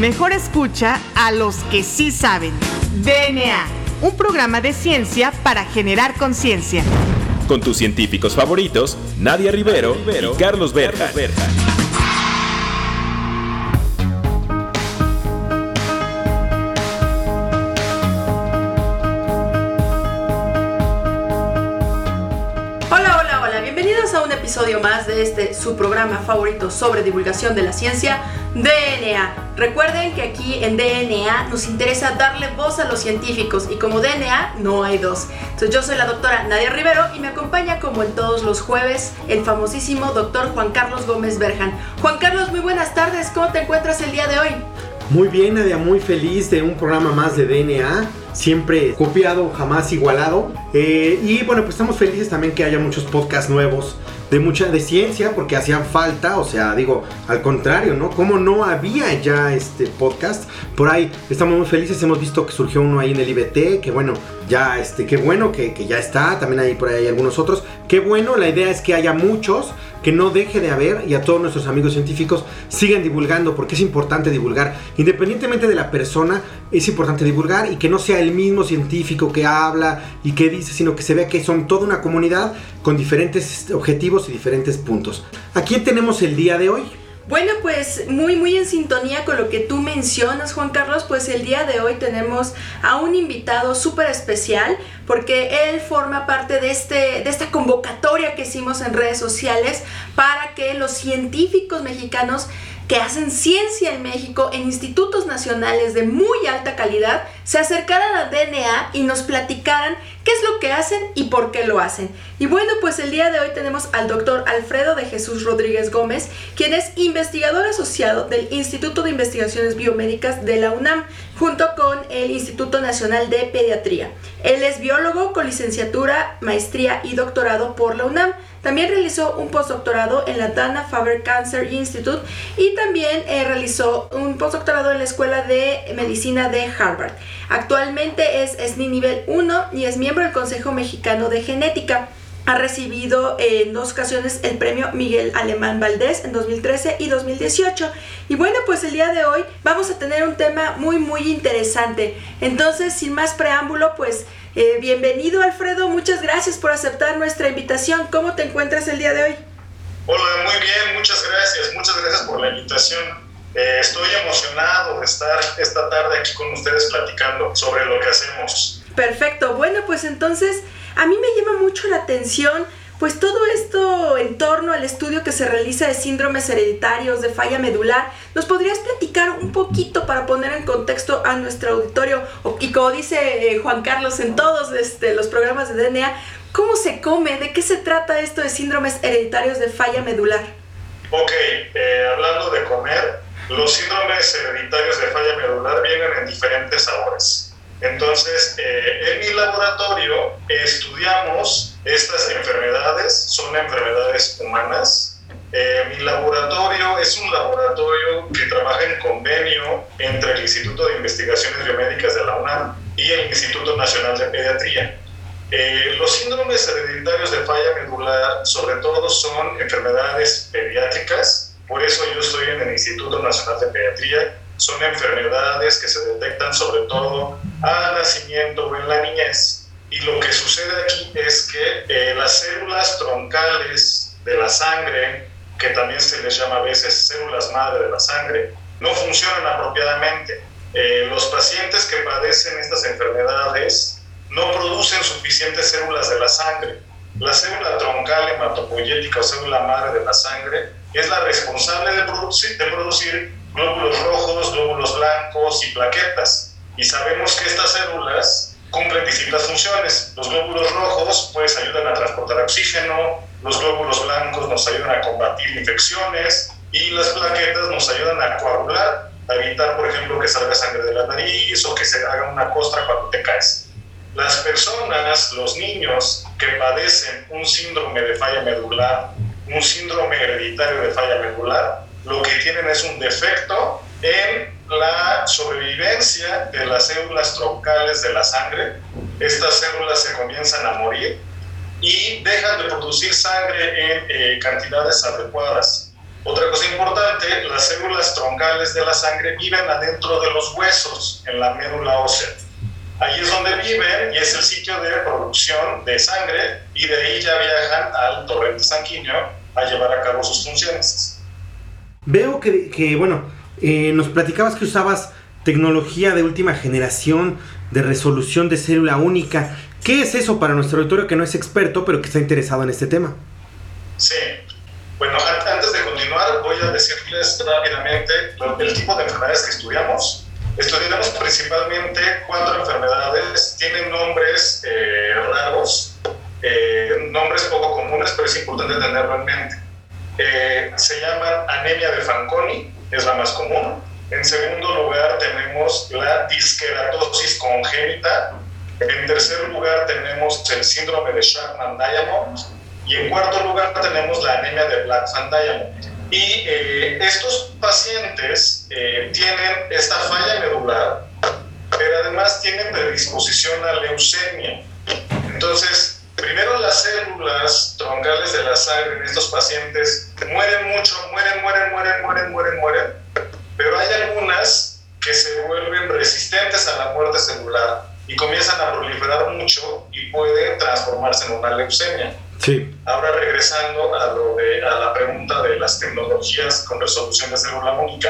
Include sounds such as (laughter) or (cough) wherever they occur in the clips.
Mejor escucha a los que sí saben. DNA, un programa de ciencia para generar conciencia. Con tus científicos favoritos, Nadia Rivero, y Carlos Berja. Hola, hola, hola, bienvenidos a un episodio más de este su programa favorito sobre divulgación de la ciencia, DNA. Recuerden que aquí en DNA nos interesa darle voz a los científicos y como DNA no hay dos. Entonces yo soy la doctora Nadia Rivero y me acompaña como en todos los jueves el famosísimo doctor Juan Carlos Gómez Berjan. Juan Carlos, muy buenas tardes, ¿cómo te encuentras el día de hoy? Muy bien, Nadia, muy feliz de un programa más de DNA. Siempre copiado, jamás igualado. Eh, y bueno, pues estamos felices también que haya muchos podcasts nuevos de mucha de ciencia porque hacían falta, o sea, digo, al contrario, ¿no? Como no había ya este podcast, por ahí estamos muy felices, hemos visto que surgió uno ahí en el IBT, que bueno, ya este, qué bueno que, que ya está, también hay por ahí algunos otros, qué bueno, la idea es que haya muchos, que no deje de haber y a todos nuestros amigos científicos sigan divulgando porque es importante divulgar. Independientemente de la persona, es importante divulgar y que no sea el mismo científico que habla y que dice, sino que se vea que son toda una comunidad con diferentes objetivos y diferentes puntos. ¿A quién tenemos el día de hoy? Bueno, pues muy muy en sintonía con lo que tú mencionas, Juan Carlos, pues el día de hoy tenemos a un invitado súper especial porque él forma parte de, este, de esta convocatoria que hicimos en redes sociales para que los científicos mexicanos que hacen ciencia en México en institutos nacionales de muy alta calidad se acercaran a DNA y nos platicaran qué es lo que hacen y por qué lo hacen. Y bueno, pues el día de hoy tenemos al doctor Alfredo de Jesús Rodríguez Gómez, quien es investigador asociado del Instituto de Investigaciones Biomédicas de la UNAM, junto con el Instituto Nacional de Pediatría. Él es biólogo con licenciatura, maestría y doctorado por la UNAM. También realizó un postdoctorado en la Dana Faber Cancer Institute y también eh, realizó un postdoctorado en la Escuela de Medicina de Harvard. Actualmente es SNI nivel 1 y es miembro del Consejo Mexicano de Genética. Ha recibido en dos ocasiones el premio Miguel Alemán Valdés en 2013 y 2018. Y bueno, pues el día de hoy vamos a tener un tema muy, muy interesante. Entonces, sin más preámbulo, pues eh, bienvenido Alfredo, muchas gracias por aceptar nuestra invitación. ¿Cómo te encuentras el día de hoy? Hola, muy bien, muchas gracias, muchas gracias por la invitación. Eh, estoy emocionado de estar esta tarde aquí con ustedes platicando sobre lo que hacemos. Perfecto, bueno, pues entonces a mí me llama mucho la atención pues todo esto en torno al estudio que se realiza de síndromes hereditarios, de falla medular, ¿nos podrías platicar un poquito para poner en contexto a nuestro auditorio? Y como dice eh, Juan Carlos en todos este, los programas de DNA, ¿cómo se come? ¿De qué se trata esto de síndromes hereditarios de falla medular? Ok, eh, hablando de comer, los síndromes hereditarios de falla medular vienen en diferentes sabores. Entonces, eh, en mi laboratorio estudiamos estas enfermedades, son enfermedades humanas. Eh, mi laboratorio es un laboratorio que trabaja en convenio entre el Instituto de Investigaciones Biomédicas de la UNAM y el Instituto Nacional de Pediatría. Eh, los síndromes hereditarios de falla medular sobre todo son enfermedades pediátricas, por eso yo estoy en el Instituto Nacional de Pediatría. Son enfermedades que se detectan sobre todo al nacimiento o en la niñez. Y lo que sucede aquí es que eh, las células troncales de la sangre, que también se les llama a veces células madre de la sangre, no funcionan apropiadamente. Eh, los pacientes que padecen estas enfermedades no producen suficientes células de la sangre. La célula troncal hematopoyética o célula madre de la sangre es la responsable de producir, glóbulos rojos, glóbulos blancos y plaquetas. Y sabemos que estas células cumplen distintas funciones. Los glóbulos rojos pues ayudan a transportar oxígeno, los glóbulos blancos nos ayudan a combatir infecciones y las plaquetas nos ayudan a coagular, evitar, por ejemplo, que salga sangre de la nariz o que se haga una costra cuando te caes. Las personas, los niños que padecen un síndrome de falla medular, un síndrome hereditario de falla medular, lo que tienen es un defecto en la sobrevivencia de las células troncales de la sangre. Estas células se comienzan a morir y dejan de producir sangre en eh, cantidades adecuadas. Otra cosa importante, las células troncales de la sangre viven adentro de los huesos, en la médula ósea. Ahí es donde viven y es el sitio de producción de sangre y de ahí ya viajan al torrente sanguíneo a llevar a cabo sus funciones. Veo que, que bueno, eh, nos platicabas que usabas tecnología de última generación de resolución de célula única. ¿Qué es eso para nuestro auditorio que no es experto pero que está interesado en este tema? Sí, bueno, antes de continuar voy a decirles rápidamente el tipo de enfermedades que estudiamos. Estudiamos principalmente cuatro enfermedades, tienen nombres eh, raros, eh, nombres poco comunes, pero es importante tenerlo en mente. Eh, se llaman anemia de Fanconi, es la más común. En segundo lugar tenemos la disqueratosis congénita. En tercer lugar tenemos el síndrome de Chapman-Diamond. Y en cuarto lugar tenemos la anemia de Black-Van-Diamond. Y eh, estos pacientes eh, tienen esta falla medular, pero además tienen predisposición a leucemia. Entonces, primero las células troncales de la sangre en estos pacientes mueren mucho, mueren, mueren, mueren, mueren, mueren, mueren, pero hay algunas que se vuelven resistentes a la muerte celular y comienzan a proliferar mucho y pueden transformarse en una leucemia. Sí. Ahora regresando a, lo de, a la pregunta de las tecnologías con resolución de célula única.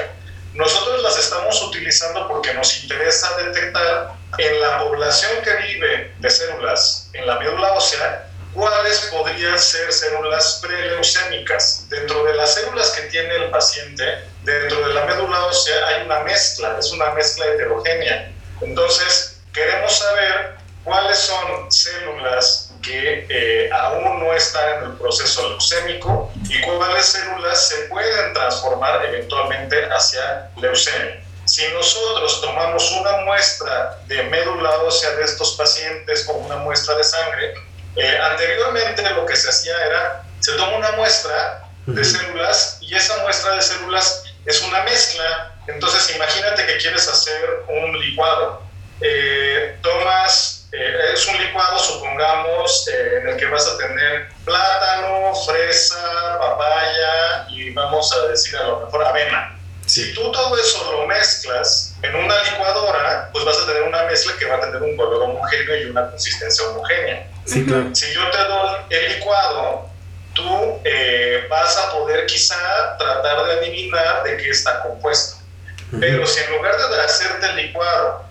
Nosotros las estamos utilizando porque nos interesa detectar en la población que vive de células en la médula ósea cuáles podrían ser células preleucémicas. Dentro de las células que tiene el paciente, dentro de la médula ósea hay una mezcla, es una mezcla heterogénea. Entonces, queremos saber cuáles son células que eh, aún no están en el proceso leucémico y cuáles células se pueden transformar eventualmente hacia leucemia. Si nosotros tomamos una muestra de médula ósea de estos pacientes o una muestra de sangre, eh, anteriormente lo que se hacía era, se toma una muestra de células y esa muestra de células es una mezcla. Entonces imagínate que quieres hacer un licuado. Eh, tomas eh, es un licuado, supongamos, eh, en el que vas a tener plátano, fresa, papaya y vamos a decir a lo mejor avena. Si tú todo eso lo mezclas en una licuadora, pues vas a tener una mezcla que va a tener un color homogéneo y una consistencia homogénea. Si yo te doy el licuado, tú eh, vas a poder quizá tratar de adivinar de qué está compuesto. Pero si en lugar de hacerte el licuado,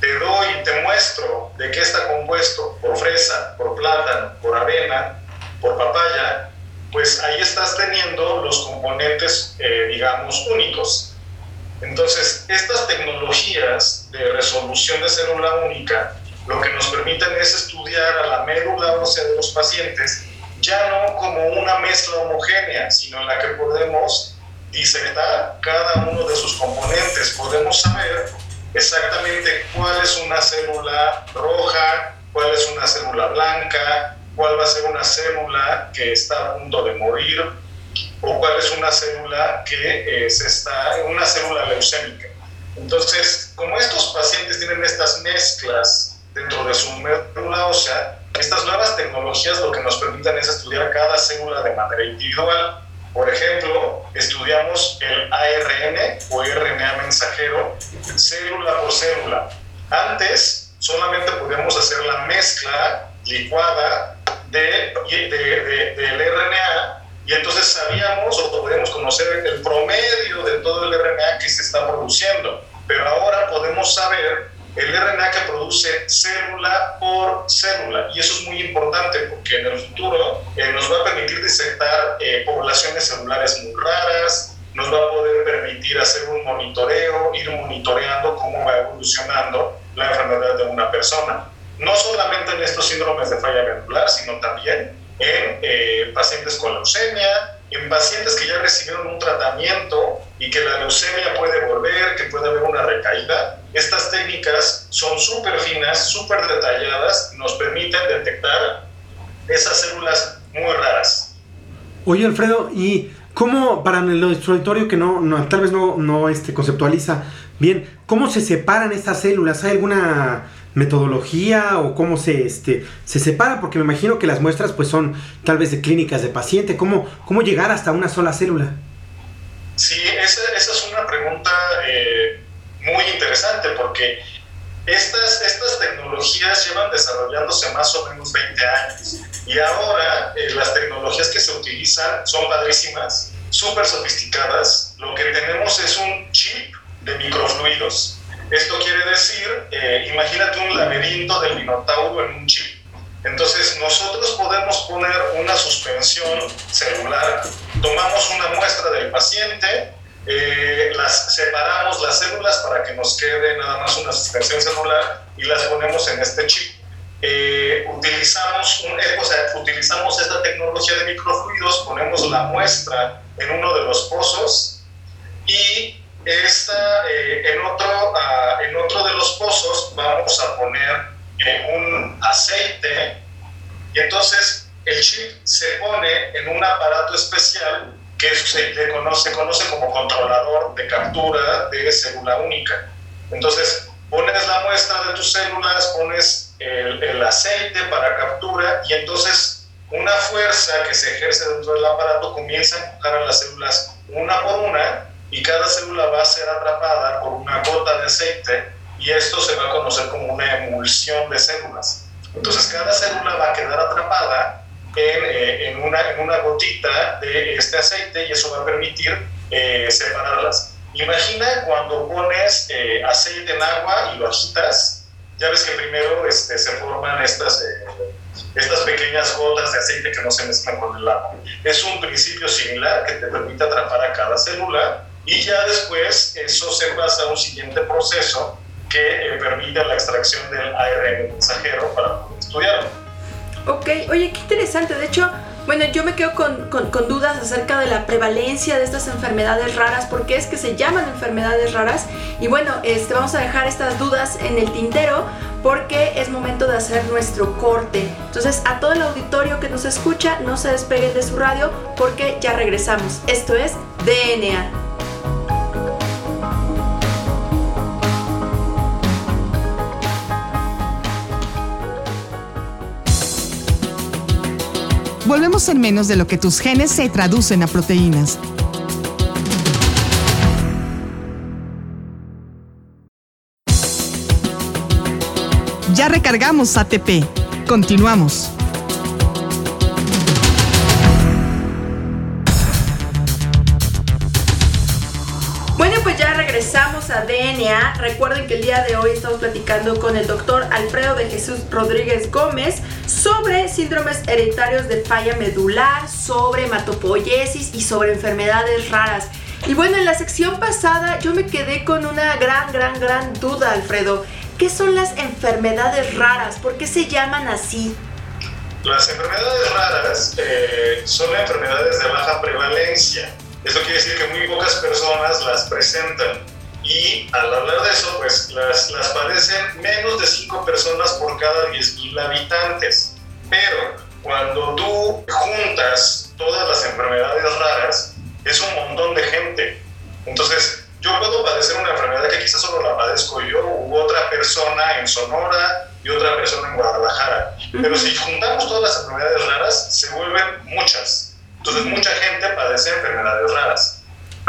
te doy, te muestro de qué está compuesto por fresa, por plátano, por avena, por papaya, pues ahí estás teniendo los componentes, eh, digamos, únicos. Entonces, estas tecnologías de resolución de célula única lo que nos permiten es estudiar a la médula ósea de los pacientes ya no como una mezcla homogénea, sino en la que podemos disectar cada uno de sus componentes. Podemos saber exactamente cuál es una célula roja, cuál es una célula blanca, cuál va a ser una célula que está a punto de morir o cuál es una célula que es está, una célula leucémica. Entonces, como estos pacientes tienen estas mezclas dentro de su médula ósea, estas nuevas tecnologías lo que nos permiten es estudiar cada célula de manera individual por ejemplo, estudiamos el ARN o RNA mensajero célula por célula. Antes solamente podíamos hacer la mezcla licuada de, del RNA y entonces sabíamos o podíamos conocer el promedio de todo el RNA que se está produciendo. Pero ahora podemos saber el RNA que produce célula por célula. Y eso es muy importante porque en el futuro eh, nos va a permitir disectar eh, poblaciones celulares muy raras, nos va a poder permitir hacer un monitoreo, ir monitoreando cómo va evolucionando la enfermedad de una persona. No solamente en estos síndromes de falla medular, sino también en eh, pacientes con leucemia, en pacientes que ya recibieron un tratamiento y que la leucemia puede volver, que puede haber una recaída, estas técnicas son súper finas, súper detalladas, nos permiten detectar esas células muy raras. Oye, Alfredo, ¿y cómo, para el auditorio que no, no, tal vez no, no este, conceptualiza bien, cómo se separan estas células? ¿Hay alguna metodología o cómo se, este, se separa? Porque me imagino que las muestras pues son tal vez de clínicas de paciente. ¿Cómo, cómo llegar hasta una sola célula? Sí, esa, esa es una pregunta eh, muy interesante porque estas, estas tecnologías llevan desarrollándose más o menos 20 años y ahora eh, las tecnologías que se utilizan son padrísimas, súper sofisticadas. Lo que tenemos es un chip de microfluidos. Esto quiere decir, eh, imagínate un laberinto del minotauro en un chip. Entonces nosotros podemos poner una suspensión celular, tomamos una muestra del paciente, eh, las separamos las células para que nos quede nada más una suspensión celular y las ponemos en este chip. Eh, utilizamos, un, o sea, utilizamos esta tecnología de microfluidos, ponemos la muestra en uno de los pozos y esta, eh, en, otro, uh, en otro de los pozos vamos a poner eh, un aceite y entonces el chip se pone en un aparato especial que se le conoce, conoce como controlador de captura de célula única. Entonces pones la muestra de tus células, pones el, el aceite para captura y entonces una fuerza que se ejerce dentro del aparato comienza a empujar a las células una por una y cada célula va a ser atrapada por una gota de aceite y esto se va a conocer como una emulsión de células. Entonces cada célula va a quedar atrapada en, eh, en, una, en una gotita de este aceite y eso va a permitir eh, separarlas. Imagina cuando pones eh, aceite en agua y lo agitas, ya ves que primero este, se forman estas, eh, estas pequeñas gotas de aceite que no se mezclan con el agua. Es un principio similar que te permite atrapar a cada célula y ya después eso se pasa a un siguiente proceso que eh, permite la extracción del ARN mensajero para poder estudiarlo. Ok, oye, qué interesante. De hecho, bueno, yo me quedo con, con, con, dudas acerca de la prevalencia de estas enfermedades raras, por qué es que se llaman enfermedades raras. Y bueno, este, vamos a dejar estas dudas en el tintero porque es momento de hacer nuestro corte. Entonces, a todo el auditorio que nos escucha, no se despeguen de su radio porque ya regresamos. Esto es DNA. Volvemos en menos de lo que tus genes se traducen a proteínas. Ya recargamos ATP. Continuamos. Bueno, pues ya regresamos a DNA. Recuerden que el día de hoy estamos platicando con el doctor Alfredo de Jesús Rodríguez Gómez sobre síndromes hereditarios de falla medular, sobre hematopoiesis y sobre enfermedades raras. Y bueno, en la sección pasada yo me quedé con una gran, gran, gran duda, Alfredo. ¿Qué son las enfermedades raras? ¿Por qué se llaman así? Las enfermedades raras eh, son enfermedades de baja prevalencia. Eso quiere decir que muy pocas personas las presentan. Y al hablar de eso, pues las, las padecen menos de 5 personas por cada 10.000 habitantes. Pero cuando tú juntas todas las enfermedades raras, es un montón de gente. Entonces, yo puedo padecer una enfermedad que quizás solo la padezco yo u otra persona en Sonora y otra persona en Guadalajara. Pero si juntamos todas las enfermedades raras, se vuelven muchas. Entonces, mucha gente padece enfermedades raras.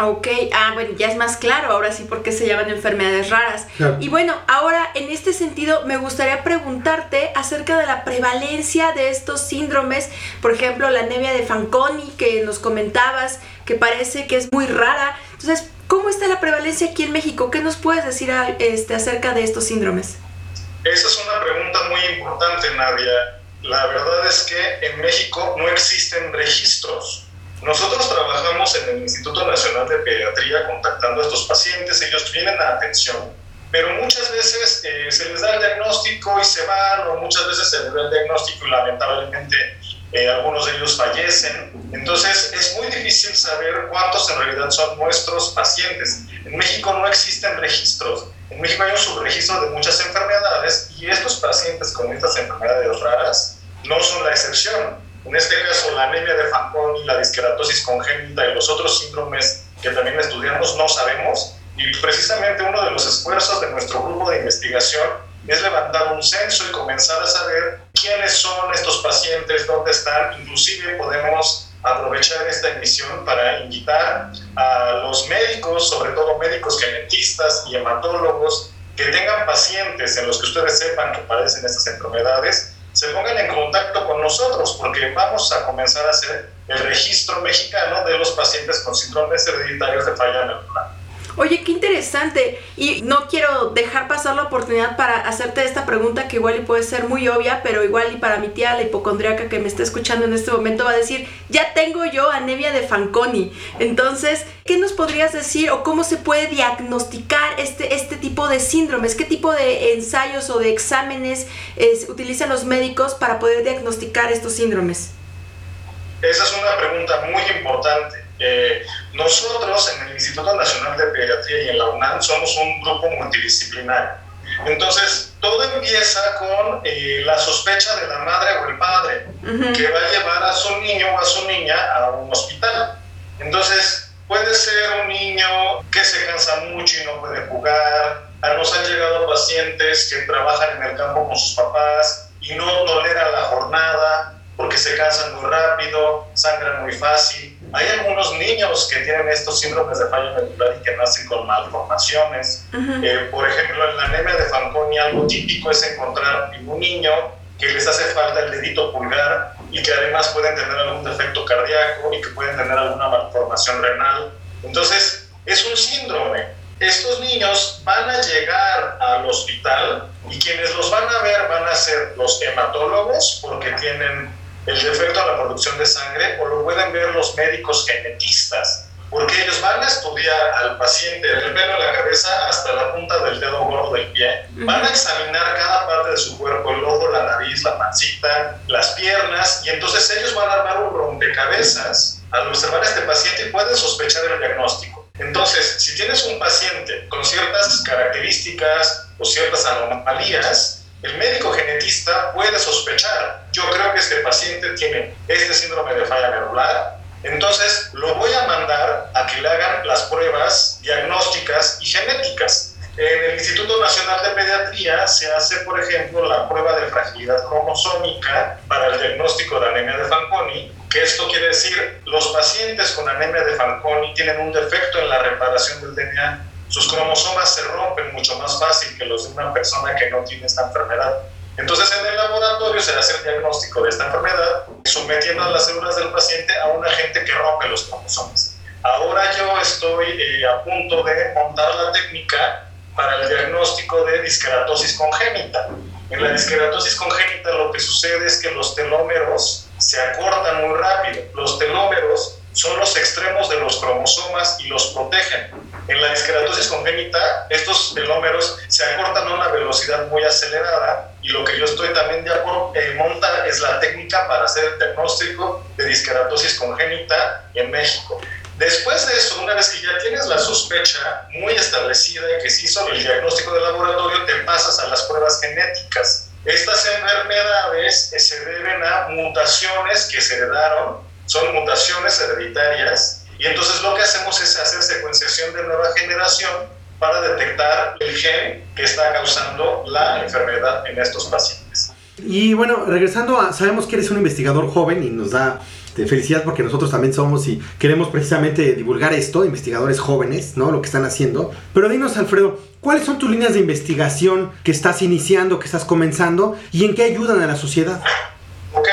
Ok, ah, bueno, ya es más claro ahora sí por qué se llaman enfermedades raras. Claro. Y bueno, ahora en este sentido me gustaría preguntarte acerca de la prevalencia de estos síndromes, por ejemplo, la anemia de Fanconi que nos comentabas, que parece que es muy rara. Entonces, ¿cómo está la prevalencia aquí en México? ¿Qué nos puedes decir a, este, acerca de estos síndromes? Esa es una pregunta muy importante, Nadia. La verdad es que en México no existen registros nosotros trabajamos en el Instituto Nacional de Pediatría contactando a estos pacientes, ellos vienen a atención, pero muchas veces eh, se les da el diagnóstico y se van, o muchas veces se les da el diagnóstico y lamentablemente eh, algunos de ellos fallecen. Entonces es muy difícil saber cuántos en realidad son nuestros pacientes. En México no existen registros. En México hay un subregistro de muchas enfermedades y estos pacientes con estas enfermedades raras no son la excepción. En este caso, la anemia de Fanconi, la disqueratosis congénita y los otros síndromes que también estudiamos no sabemos. Y precisamente uno de los esfuerzos de nuestro grupo de investigación es levantar un censo y comenzar a saber quiénes son estos pacientes, dónde están. Inclusive podemos aprovechar esta emisión para invitar a los médicos, sobre todo médicos genetistas y hematólogos, que tengan pacientes en los que ustedes sepan que padecen estas enfermedades, se pongan en contacto con nosotros porque vamos a comenzar a hacer el registro mexicano de los pacientes con síndromes hereditarios de falla neuronal. Oye, qué interesante. Y no quiero dejar pasar la oportunidad para hacerte esta pregunta que igual y puede ser muy obvia, pero igual y para mi tía, la hipocondriaca que me está escuchando en este momento, va a decir, ya tengo yo anemia de Fanconi. Entonces, ¿qué nos podrías decir o cómo se puede diagnosticar este, este tipo de síndromes? ¿Qué tipo de ensayos o de exámenes utilizan los médicos para poder diagnosticar estos síndromes? Esa es una pregunta muy importante. Eh, nosotros en el Instituto Nacional de Pediatría y en la UNAM somos un grupo multidisciplinario. Entonces, todo empieza con eh, la sospecha de la madre o el padre que va a llevar a su niño o a su niña a un hospital. Entonces, puede ser un niño que se cansa mucho y no puede jugar. A nos han llegado pacientes que trabajan en el campo con sus papás y no tolera la jornada porque se cansan muy rápido, sangran muy fácil. Hay algunos niños que tienen estos síndromes de falla medular y que nacen con malformaciones. Eh, por ejemplo, en la anemia de Fanconi algo típico es encontrar en un niño que les hace falta el dedito pulgar y que además pueden tener algún defecto cardíaco y que pueden tener alguna malformación renal. Entonces, es un síndrome. Estos niños van a llegar al hospital y quienes los van a ver van a ser los hematólogos porque tienen el defecto a la producción de sangre o lo pueden ver los médicos genetistas, porque ellos van a estudiar al paciente del pelo de la cabeza hasta la punta del dedo gordo del pie, van a examinar cada parte de su cuerpo, el ojo, la nariz, la pancita, las piernas, y entonces ellos van a armar un rompecabezas al observar a este paciente y pueden sospechar el diagnóstico. Entonces, si tienes un paciente con ciertas características o ciertas anomalías, el médico genetista puede sospechar, yo creo que este paciente tiene este síndrome de falla medular, entonces lo voy a mandar a que le hagan las pruebas diagnósticas y genéticas. En el Instituto Nacional de Pediatría se hace, por ejemplo, la prueba de fragilidad cromosómica para el diagnóstico de anemia de Fanconi, que esto quiere decir, los pacientes con anemia de Fanconi tienen un defecto en la reparación del DNA sus cromosomas se rompen mucho más fácil que los de una persona que no tiene esta enfermedad. Entonces en el laboratorio se hace el diagnóstico de esta enfermedad sometiendo a las células del paciente a un agente que rompe los cromosomas. Ahora yo estoy eh, a punto de montar la técnica para el diagnóstico de disqueratosis congénita. En la disqueratosis congénita lo que sucede es que los telómeros se acortan muy rápido. Los telómeros son los extremos de los cromosomas y los protegen. En la disqueratosis congénita, estos telómeros se acortan a una velocidad muy acelerada y lo que yo estoy también de acuerdo en montar es la técnica para hacer el diagnóstico de disqueratosis congénita en México. Después de eso, una vez que ya tienes la sospecha muy establecida y que se hizo el diagnóstico de laboratorio, te pasas a las pruebas genéticas. Estas enfermedades se deben a mutaciones que se heredaron son mutaciones hereditarias y entonces lo que hacemos es hacer secuenciación de nueva generación para detectar el gen que está causando la enfermedad en estos pacientes. Y bueno, regresando a, sabemos que eres un investigador joven y nos da felicidad porque nosotros también somos y queremos precisamente divulgar esto, investigadores jóvenes, ¿no? Lo que están haciendo. Pero dinos, Alfredo, ¿cuáles son tus líneas de investigación que estás iniciando, que estás comenzando y en qué ayudan a la sociedad? Ok,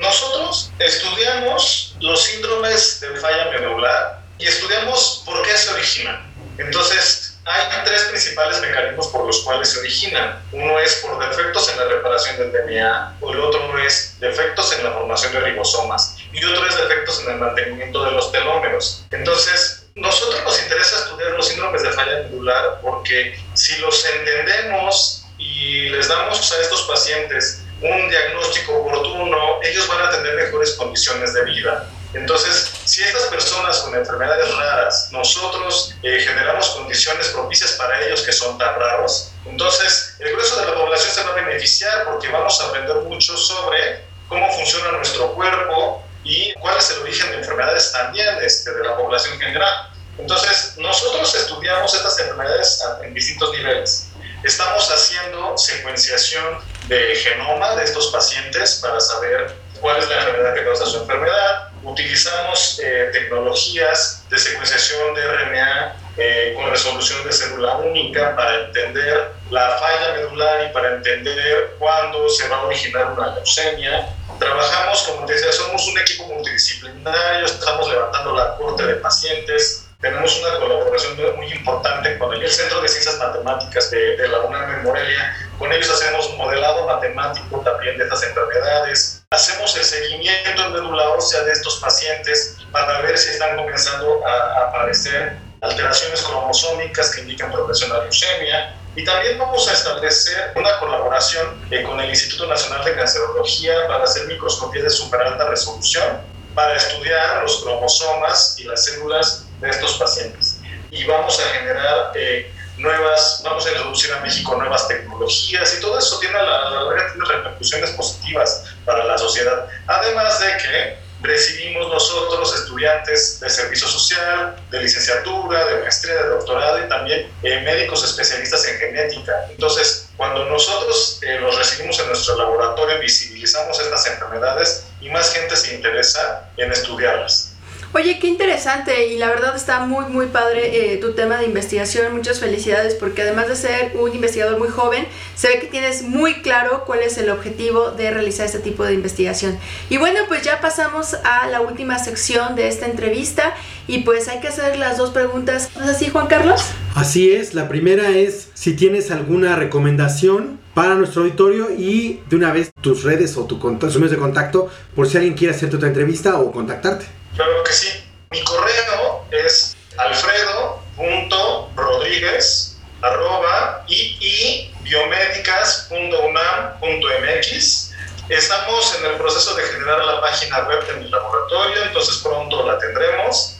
nosotros estudiamos los síndromes de falla medular y estudiamos por qué se originan. Entonces, hay tres principales mecanismos por los cuales se originan. Uno es por defectos en la reparación del DNA, el otro es defectos en la formación de ribosomas y otro es defectos en el mantenimiento de los telómeros. Entonces, nosotros nos interesa estudiar los síndromes de falla medular porque si los entendemos y les damos a estos pacientes un diagnóstico oportuno, ellos van a tener mejores condiciones de vida. Entonces, si estas personas con enfermedades raras, nosotros eh, generamos condiciones propicias para ellos que son tan raros, entonces el grueso de la población se va a beneficiar porque vamos a aprender mucho sobre cómo funciona nuestro cuerpo y cuál es el origen de enfermedades también este, de la población general. Entonces, nosotros estudiamos estas enfermedades en distintos niveles. Estamos haciendo secuenciación de genoma de estos pacientes para saber cuál es la enfermedad que causa su enfermedad. Utilizamos eh, tecnologías de secuenciación de RNA eh, con resolución de célula única para entender la falla medular y para entender cuándo se va a originar una leucemia. Trabajamos, como te decía, somos un equipo multidisciplinario, estamos levantando la corte de pacientes, tenemos una colaboración muy importante con el Centro de Ciencias Matemáticas de, de la UNAM en Morelia. Con ellos hacemos modelado matemático también de estas enfermedades. Hacemos el seguimiento en médula ósea de estos pacientes para ver si están comenzando a, aparecer alteraciones cromosómicas que indican progresión a leucemia. Y también vamos a establecer una colaboración eh, con el Instituto Nacional de Cancerología para hacer microscopía de super alta resolución para estudiar los cromosomas y las células de estos pacientes. Y vamos a generar eh, nuevas, vamos a introducir a México nuevas tecnologías y todo eso tiene, la, tiene repercusiones positivas para la sociedad. Además de que recibimos nosotros estudiantes de servicio social, de licenciatura, de maestría, de doctorado y también eh, médicos especialistas en genética. Entonces, cuando nosotros eh, los recibimos en nuestro laboratorio, visibilizamos estas enfermedades y más gente se interesa en estudiarlas. Oye, qué interesante y la verdad está muy, muy padre eh, tu tema de investigación. Muchas felicidades porque además de ser un investigador muy joven, se ve que tienes muy claro cuál es el objetivo de realizar este tipo de investigación. Y bueno, pues ya pasamos a la última sección de esta entrevista y pues hay que hacer las dos preguntas. ¿No es así, Juan Carlos? Así es, la primera es si tienes alguna recomendación para nuestro auditorio y de una vez tus redes o tu tus medios de contacto por si alguien quiere hacerte otra entrevista o contactarte. Claro que sí. Mi correo es alfredo.rodríguez arroba iibiomedicas.unam.mx Estamos en el proceso de generar la página web de mi laboratorio, entonces pronto la tendremos.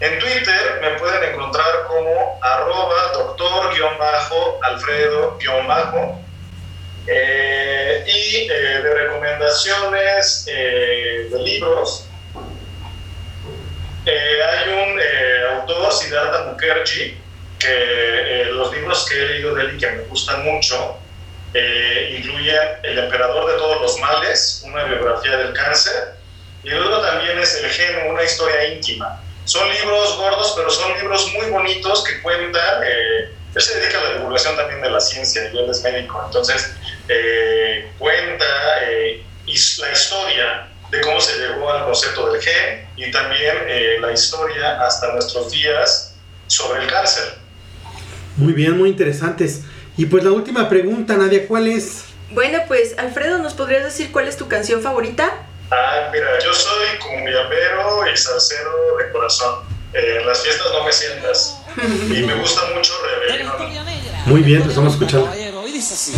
En Twitter me pueden encontrar como arroba doctor-alfredo- eh, y eh, de recomendaciones eh, de libros eh, hay un eh, autor, Siddhartha Mukherjee, que eh, los libros que he leído de él y que me gustan mucho incluyen El emperador de todos los males, una biografía del cáncer, y el otro también es El gen, una historia íntima. Son libros gordos, pero son libros muy bonitos que cuentan. él se dedica a la divulgación también de la ciencia, y él es médico, entonces cuenta la historia de cómo se llegó al concepto del gen y también eh, la historia hasta nuestros días sobre el cáncer. Muy bien, muy interesantes. Y pues la última pregunta, Nadia, ¿cuál es? Bueno, pues Alfredo, ¿nos podrías decir cuál es tu canción favorita? Ah, mira, yo soy cumbiambero y salsero de corazón. Eh, en las fiestas no me sientas. (laughs) y me gusta mucho Rebelión. Muy bien, pues vamos a escuchar. Hoy dice así.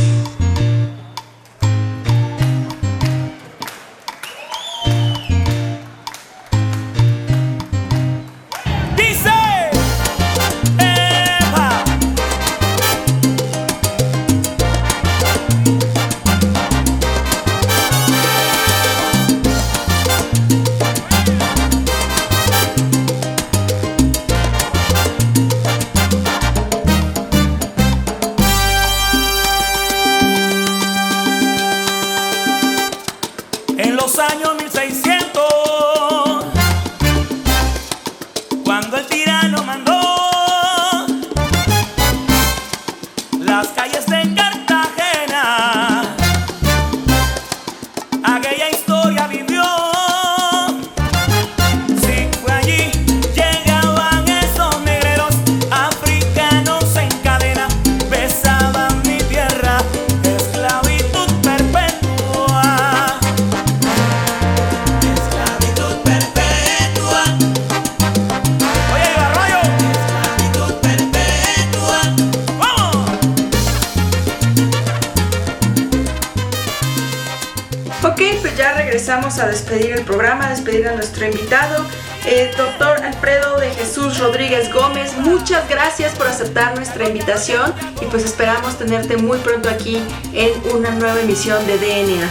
Regresamos a despedir el programa, a despedir a nuestro invitado, eh, doctor Alfredo de Jesús Rodríguez Gómez. Muchas gracias por aceptar nuestra invitación y pues esperamos tenerte muy pronto aquí en una nueva emisión de DNA.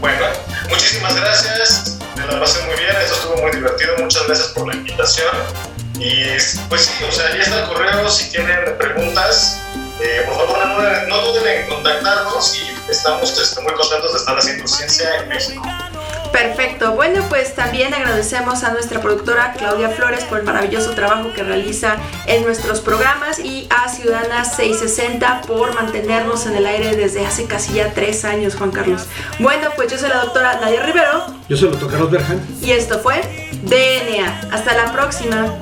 Bueno, muchísimas gracias, me la pasé muy bien, esto estuvo muy divertido, muchas gracias por la invitación. Y pues sí, o sea, ahí está el correo, si tienen preguntas, eh, por favor no, no, duden en contactarnos y estamos este, muy contentos de estar haciendo ciencia en México. Perfecto. Bueno, pues también agradecemos a nuestra productora Claudia Flores por el maravilloso trabajo que realiza en nuestros programas y a Ciudadana 660 por mantenernos en el aire desde hace casi ya tres años, Juan Carlos. Bueno, pues yo soy la doctora Nadia Rivero. Yo soy el doctor Carlos Berjan. Y esto fue DNA. Hasta la próxima.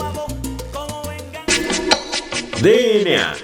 DNA.